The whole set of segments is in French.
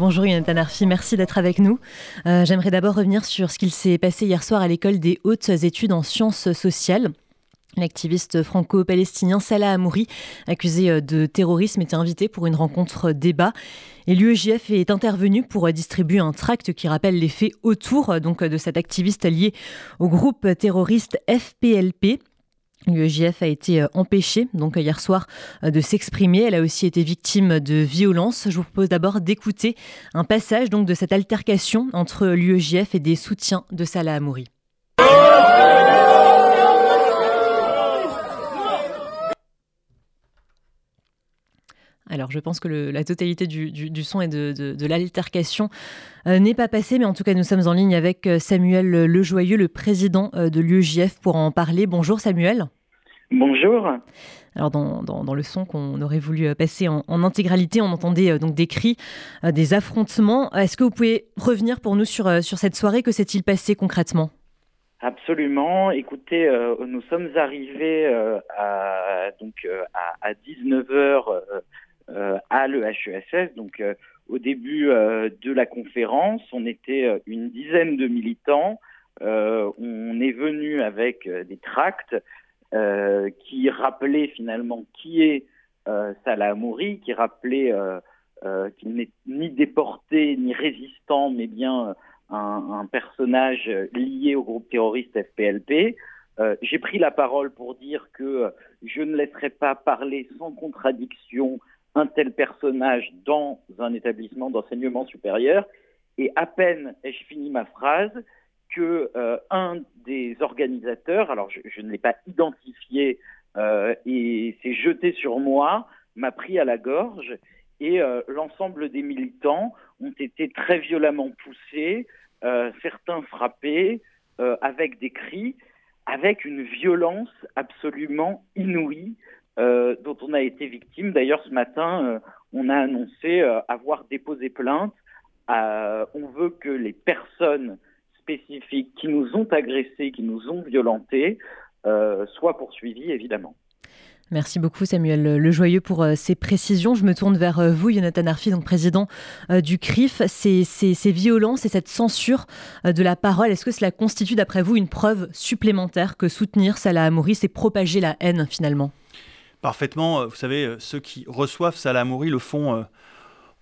Bonjour Yonatan Arfi, merci d'être avec nous. Euh, j'aimerais d'abord revenir sur ce qu'il s'est passé hier soir à l'école des hautes études en sciences sociales. L'activiste franco-palestinien Salah Amouri, accusé euh, de terrorisme, était invité pour une rencontre débat. Et l'UEJF est intervenu pour distribuer un tract qui rappelle les faits autour donc, de cet activiste lié au groupe terroriste FPLP. L'UEJF a été euh, empêchée donc hier soir euh, de s'exprimer. Elle a aussi été victime de violences. Je vous propose d'abord d'écouter un passage de cette altercation entre l'UEJF et des soutiens de Salah Amouri. Alors je pense que la totalité du, son et de, l'altercation euh, n'est pas passée, mais en tout cas nous sommes en ligne avec euh, Samuel Lejoyeux, le président euh, de l'UEJF, pour en parler. Bonjour Samuel. Bonjour. Alors dans, le son qu'on aurait voulu passer en, intégralité, on entendait donc des cris, des affrontements. Est-ce que vous pouvez revenir pour nous sur, sur cette soirée? Que s'est-il passé concrètement? Absolument. Écoutez, nous sommes arrivés à, donc, à, à 19h euh, à l'EHESS. Donc, euh, au début euh, de la conférence, on était une dizaine de militants. on est venu avec des tracts qui rappelaient finalement qui est Salah Amouri, qui rappelait qu'il n'est ni déporté ni résistant, mais bien un, un, personnage lié au groupe terroriste FPLP. Euh, J'ai pris la parole pour dire que je ne laisserai pas parler sans contradiction un tel personnage dans un établissement d'enseignement supérieur. Et à peine ai-je fini ma phrase que euh, un des organisateurs, alors je, ne l'ai pas identifié euh, et s'est jeté sur moi, m'a pris à la gorge et euh, l'ensemble des militants ont été très violemment poussés, certains frappés avec des cris, avec une violence absolument inouïe. Dont on a été victime. D'ailleurs, ce matin, on a annoncé avoir déposé plainte. on veut que les personnes spécifiques qui nous ont agressés, qui nous ont violentés, soient poursuivies, évidemment. Merci beaucoup Samuel Lejoyeux pour ces précisions. Je me tourne vers vous, Jonathan Arfi, donc président du CRIF. Ces, ces, violences et cette censure de la parole, est-ce que cela constitue d'après vous une preuve supplémentaire que soutenir Salah Amouri, c'est propager la haine finalement? Parfaitement. Euh, vous savez, euh, ceux qui reçoivent Salah Amouri le font euh,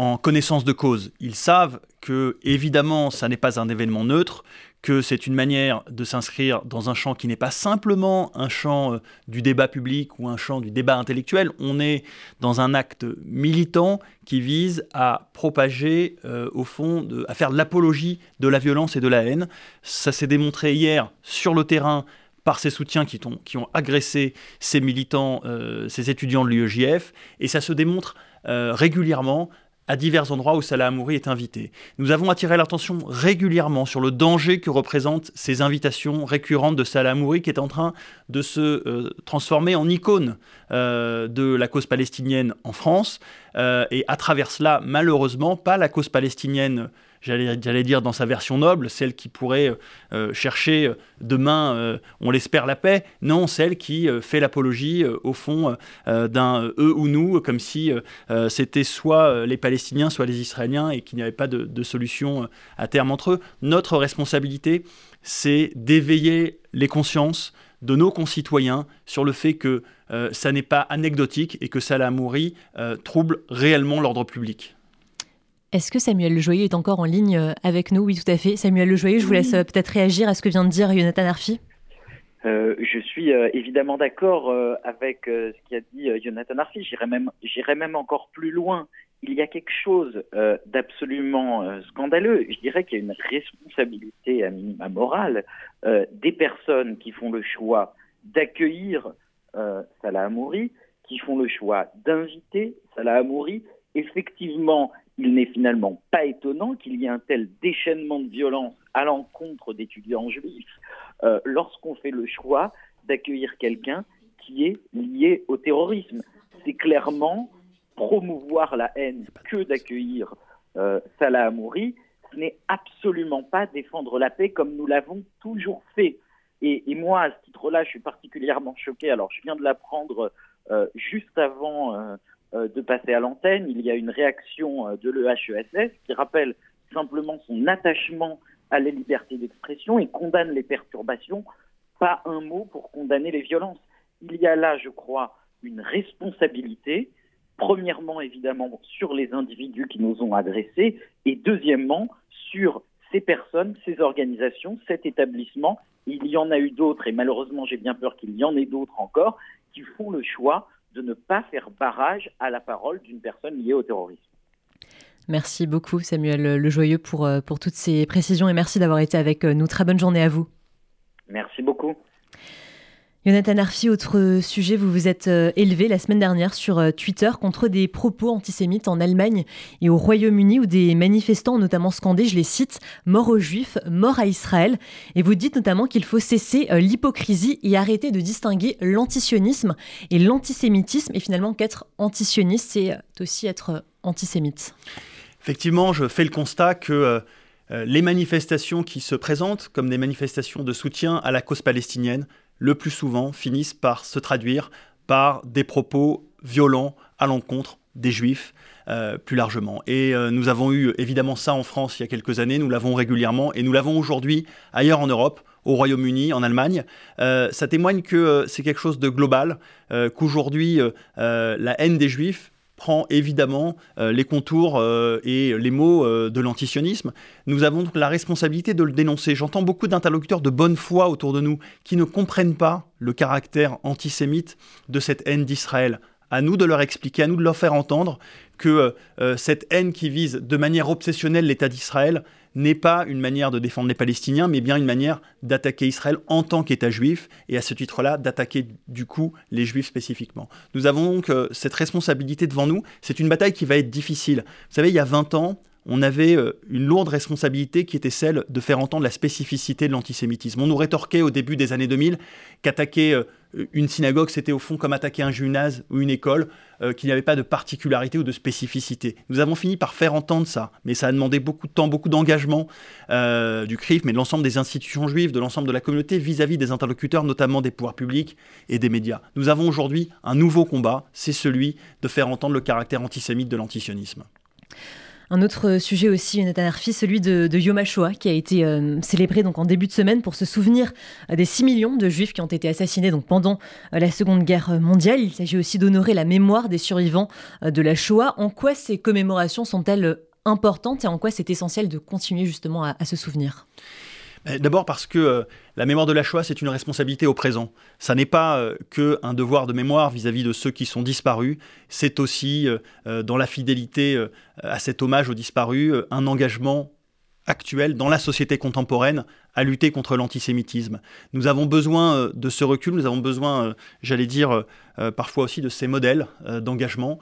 en connaissance de cause. Ils savent que, évidemment, ça n'est pas un événement neutre, que c'est une manière de s'inscrire dans un champ qui n'est pas simplement un champ du débat public ou un champ du débat intellectuel. On est dans un acte militant qui vise à propager, au fond, à faire l'apologie de la violence et de la haine. Ça s'est démontré hier sur le terrain par ses soutiens qui ont, agressé ces militants, euh, ces étudiants de l'UEJF, et ça se démontre euh, régulièrement à divers endroits où Salah Amouri est invité. Nous avons attiré l'attention régulièrement sur le danger que représentent ces invitations récurrentes de Salah Amouri qui est en train de se euh, transformer en icône de la cause palestinienne en France et à travers cela, malheureusement, pas la cause palestinienne j'allais dire dans sa version noble, celle qui pourrait euh, euh, chercher euh, demain, on l'espère, la paix, non, celle qui fait l'apologie au fond d'un eux ou nous, comme si c'était soit les Palestiniens, soit les Israéliens, et qu'il n'y avait pas de, solution à terme entre eux. Notre responsabilité, c'est d'éveiller les consciences de nos concitoyens sur le fait que ça n'est pas anecdotique et que Salah Amouri trouble réellement l'ordre public. Est-ce que Samuel Lejoyeux est encore en ligne euh, avec nous? Oui, tout à fait. Samuel Lejoyeux, je vous laisse euh, peut-être réagir à ce que vient de dire Jonathan Arfi. Euh, je suis évidemment d'accord avec ce qu'a dit Jonathan Arfi. J'irai même, même encore plus loin. Il y a quelque chose d'absolument scandaleux. Je dirais qu'il y a une responsabilité à minima morale des personnes qui font le choix d'accueillir Salah Amouri, qui font le choix d'inviter Salah Amouri. Effectivement, il n'est finalement pas étonnant qu'il y ait un tel déchaînement de violence à l'encontre d'étudiants juifs euh, lorsqu'on fait le choix d'accueillir quelqu'un qui est lié au terrorisme. C'est clairement promouvoir la haine que d'accueillir euh, Salah Amouri. Ce n'est absolument pas défendre la paix comme nous l'avons toujours fait. Et, moi, à ce titre-là, je suis particulièrement choqué. Alors, je viens de l'apprendre euh, juste avant de passer à l'antenne. Il y a une réaction de l'EHESS qui rappelle simplement son attachement à la liberté d'expression et condamne les perturbations. Pas un mot pour condamner les violences. Il y a là, je crois, une responsabilité, premièrement évidemment sur les individus qui nous ont adressés, et deuxièmement sur ces personnes, ces organisations, cet établissement. Il y en a eu d'autres, et malheureusement j'ai bien peur qu'il y en ait d'autres encore, qui font le choix de ne pas faire barrage à la parole d'une personne liée au terrorisme. Merci beaucoup Samuel Lejoyeux pour, euh, pour toutes ces précisions et merci d'avoir été avec euh, nous. Très bonne journée à vous. Merci beaucoup. Jonathan Arfi, autre sujet, vous vous êtes euh, élevé la semaine dernière sur euh, Twitter contre des propos antisémites en Allemagne et au Royaume-Uni où des manifestants ont notamment scandé, je les cite, mort aux juifs, mort à Israël. Et vous dites notamment qu'il faut cesser euh, l'hypocrisie et arrêter de distinguer l'antisionisme et l'antisémitisme et finalement qu'être antisioniste, c'est aussi être antisémite. Effectivement, je fais le constat que les manifestations qui se présentent comme des manifestations de soutien à la cause palestinienne le plus souvent finissent par se traduire par des propos violents à l'encontre des juifs euh, plus largement. Et euh, nous avons eu évidemment ça en France il y a quelques années, nous l'avons régulièrement et nous l'avons aujourd'hui ailleurs en Europe au Royaume-Uni, en Allemagne. Euh, ça témoigne que c'est quelque chose de global, qu'aujourd'hui la haine des juifs prend évidemment euh, les contours euh, et les mots euh, de l'antisionisme. Nous avons donc la responsabilité de le dénoncer. J'entends beaucoup d'interlocuteurs de bonne foi autour de nous qui ne comprennent pas le caractère antisémite de cette haine d'Israël. À nous de leur expliquer, à nous de leur faire entendre que cette haine qui vise de manière obsessionnelle l'État d'Israël n'est pas une manière de défendre les Palestiniens, mais bien une manière d'attaquer Israël en tant qu'État juif, et à ce titre-là, d'attaquer du coup les Juifs spécifiquement. Nous avons donc euh, cette responsabilité devant nous. C'est une bataille qui va être difficile. Vous savez, il y a 20 ans, on avait euh, une lourde responsabilité qui était celle de faire entendre la spécificité de l'antisémitisme. On nous rétorquait au début des années 2000 qu'attaquer euh, une synagogue, c'était au fond comme attaquer un gymnase ou une école, euh, qu'il n'y avait pas de particularité ou de spécificité. Nous avons fini par faire entendre ça, mais ça a demandé beaucoup de temps, beaucoup d'engagement du CRIF, mais de l'ensemble des institutions juives, de l'ensemble de la communauté vis-à-vis des interlocuteurs, notamment des pouvoirs publics et des médias. Nous avons aujourd'hui un nouveau combat, c'est celui de faire entendre le caractère antisémite de l'antisionisme. Un autre sujet aussi, Nathan Arfi, celui de, Yom HaShoah, qui a été euh, célébré donc en début de semaine pour se souvenir euh, des 6 millions de juifs qui ont été assassinés donc pendant euh, la Seconde Guerre mondiale. Il s'agit aussi d'honorer la mémoire des survivants de la Shoah. En quoi ces commémorations sont-elles importantes et en quoi c'est essentiel de continuer justement à se souvenir? D'abord parce que euh, la mémoire de la Shoah, c'est une responsabilité au présent. Ça n'est pas euh, que un devoir de mémoire vis-à-vis de ceux qui sont disparus, c'est aussi, dans la fidélité à cet hommage aux disparus, un engagement actuel dans la société contemporaine à lutter contre l'antisémitisme. Nous avons besoin de ce recul, nous avons besoin, j'allais dire, parfois aussi de ces modèles d'engagement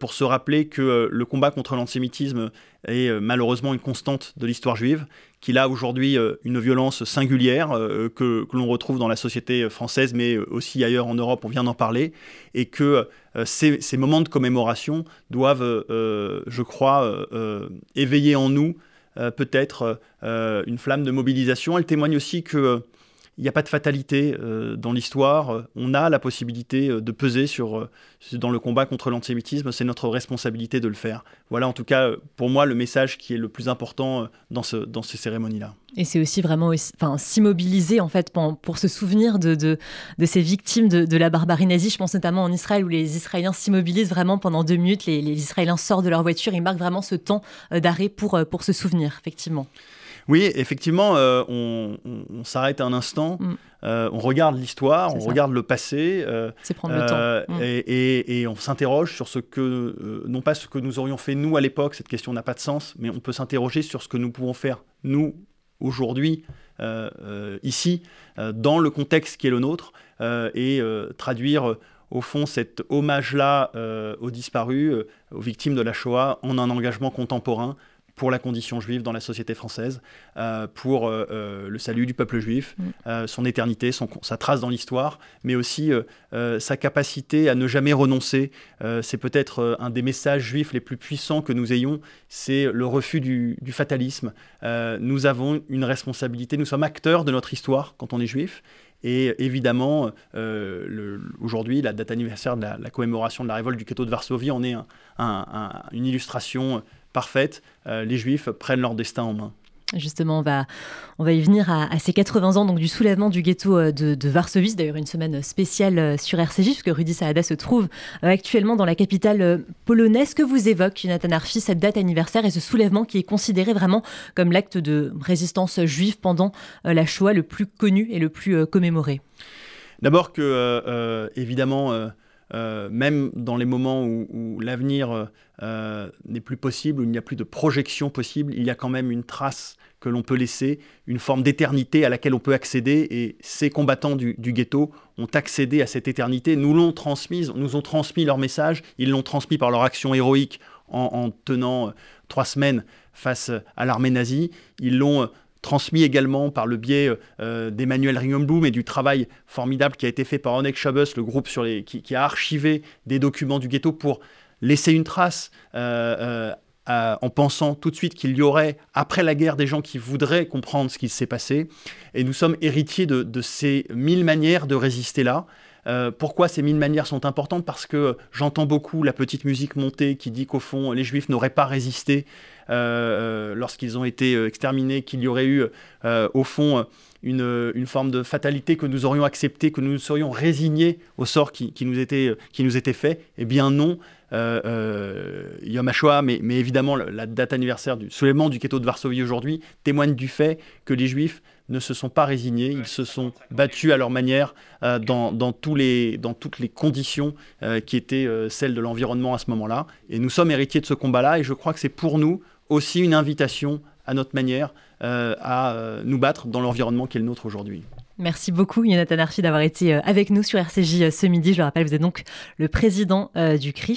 pour se rappeler que le combat contre l'antisémitisme est malheureusement une constante de l'histoire juive, qu'il a aujourd'hui euh, une violence singulière euh, que, l'on retrouve dans la société française, mais aussi ailleurs en Europe, on vient d'en parler, et que euh, ces, moments de commémoration doivent, je crois, éveiller en nous peut-être une flamme de mobilisation. Elle témoigne aussi que il n'y a pas de fatalité euh, dans l'histoire. On a la possibilité euh, de peser sur, euh, dans le combat contre l'antisémitisme. C'est notre responsabilité de le faire. Voilà en tout cas pour moi le message qui est le plus important dans, ce, dans ces cérémonies-là. Et c'est aussi vraiment enfin, s'immobiliser en fait pour, se souvenir de, de, ces victimes de, la barbarie nazie. Je pense notamment en Israël où les Israéliens s'immobilisent vraiment pendant deux minutes. Les, les, Israéliens sortent de leur voiture, ils marquent vraiment ce temps d'arrêt pour, pour se souvenir, effectivement. Oui, effectivement, euh, on, s'arrête un instant, mm. euh, on regarde l'histoire, on regarde le passé. Euh, C'est prendre le temps. Mm. Et, on s'interroge sur ce que, non pas ce que nous aurions fait nous à l'époque, cette question n'a pas de sens, mais on peut s'interroger sur ce que nous pouvons faire nous aujourd'hui, ici, dans le contexte qui est le nôtre, et traduire au fond cet hommage-là aux disparus, aux victimes de la Shoah, en un engagement contemporain pour la condition juive dans la société française, euh, pour euh, euh, le salut du peuple juif, mm. son éternité, son, sa trace dans l'histoire, mais aussi sa capacité à ne jamais renoncer. c'est peut-être un des messages juifs les plus puissants que nous ayons, c'est le refus du, du fatalisme. nous avons une responsabilité, nous sommes acteurs de notre histoire quand on est juif, Et évidemment, aujourd'hui, la date anniversaire de la, commémoration de la révolte du ghetto de Varsovie en est une illustration parfaite. les Juifs prennent leur destin en main. Justement, on va, on va y venir à, ces 80 ans donc du soulèvement du ghetto euh, de, Varsovie. C'est d'ailleurs une semaine spéciale euh, sur RCJ, puisque Rudy Saada se trouve euh, actuellement dans la capitale polonaise. Que vous évoque, Jonathan Arfi, cette date anniversaire et ce soulèvement qui est considéré vraiment comme l'acte de résistance juive pendant la Shoah le plus connu et le plus commémoré D'abord que, évidemment, euh, même dans les moments où, l'avenir euh, n'est plus possible, où il n'y a plus de projection possible, il y a quand même une trace que l'on peut laisser, une forme d'éternité à laquelle on peut accéder. Et ces combattants du, ghetto ont accédé à cette éternité, nous l'ont transmise, nous ont transmis leur message, ils l'ont transmis par leur action héroïque en, tenant euh, trois semaines face à l'armée nazie, ils l'ont transmis également par le biais euh, d'Emmanuel Ringenblum et du travail formidable qui a été fait par Onek Chabus, le groupe qui, a archivé des documents du ghetto pour laisser une trace euh, euh, en pensant tout de suite qu'il y aurait, après la guerre, des gens qui voudraient comprendre ce qui s'est passé. Et nous sommes héritiers de ces mille manières de résister là. Euh, pourquoi ces mille manières sont importantes? Parce que j'entends beaucoup la petite musique montée qui dit qu'au fond, les Juifs n'auraient pas résisté euh, euh, lorsqu'ils ont été exterminés, qu'il y aurait eu, au fond, une, forme de fatalité que nous aurions accepté, que nous serions résignés au sort qui, nous, était, qui nous était fait. Eh bien non, Yom HaShoah, mais, mais évidemment la date anniversaire du soulèvement du ghetto de Varsovie aujourd'hui témoigne du fait que les Juifs ne se sont pas résignés, ils se sont battus à leur manière euh, dans, tous les, dans, toutes les conditions euh, qui étaient euh, celles de l'environnement à ce moment-là. Et nous sommes héritiers de ce combat-là, et je crois que c'est pour nous aussi une invitation à notre manière à nous battre dans l'environnement qui est le nôtre aujourd'hui. Merci beaucoup, Yonatan Arfi, d'avoir été avec nous sur RCJ ce midi. Je le rappelle, vous êtes donc le président du CRIF.